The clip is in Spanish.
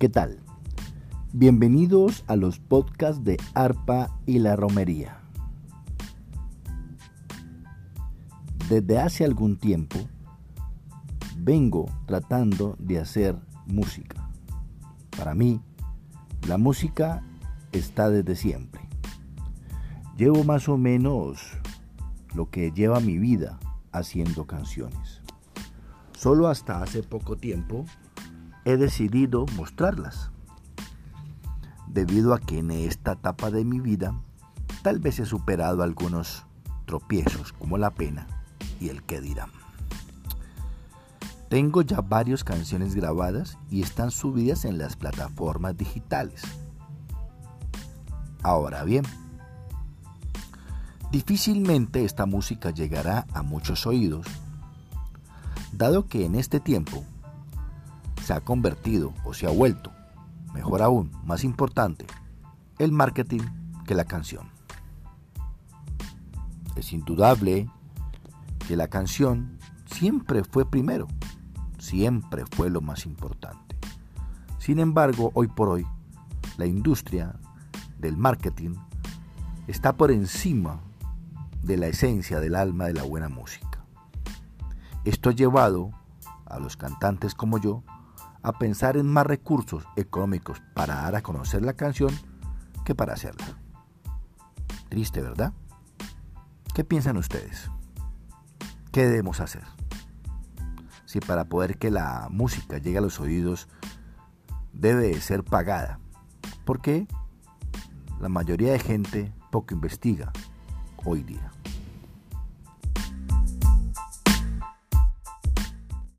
¿Qué tal? Bienvenidos a los podcasts de Arpa y la Romería. Desde hace algún tiempo vengo tratando de hacer música. Para mí, la música está desde siempre. Llevo más o menos lo que lleva mi vida haciendo canciones. Solo hasta hace poco tiempo he decidido mostrarlas. Debido a que en esta etapa de mi vida tal vez he superado algunos tropiezos como la pena y el que dirán. Tengo ya varias canciones grabadas y están subidas en las plataformas digitales. Ahora bien, difícilmente esta música llegará a muchos oídos, dado que en este tiempo se ha convertido o se ha vuelto, mejor aún, más importante, el marketing que la canción. Es indudable que la canción siempre fue primero, siempre fue lo más importante. Sin embargo, hoy por hoy, la industria del marketing está por encima de la esencia del alma de la buena música. Esto ha llevado a los cantantes como yo a pensar en más recursos económicos para dar a conocer la canción que para hacerla. Triste, ¿verdad? ¿Qué piensan ustedes? ¿Qué debemos hacer? Si para poder que la música llegue a los oídos debe ser pagada. ¿Por qué? La mayoría de gente poco investiga hoy día.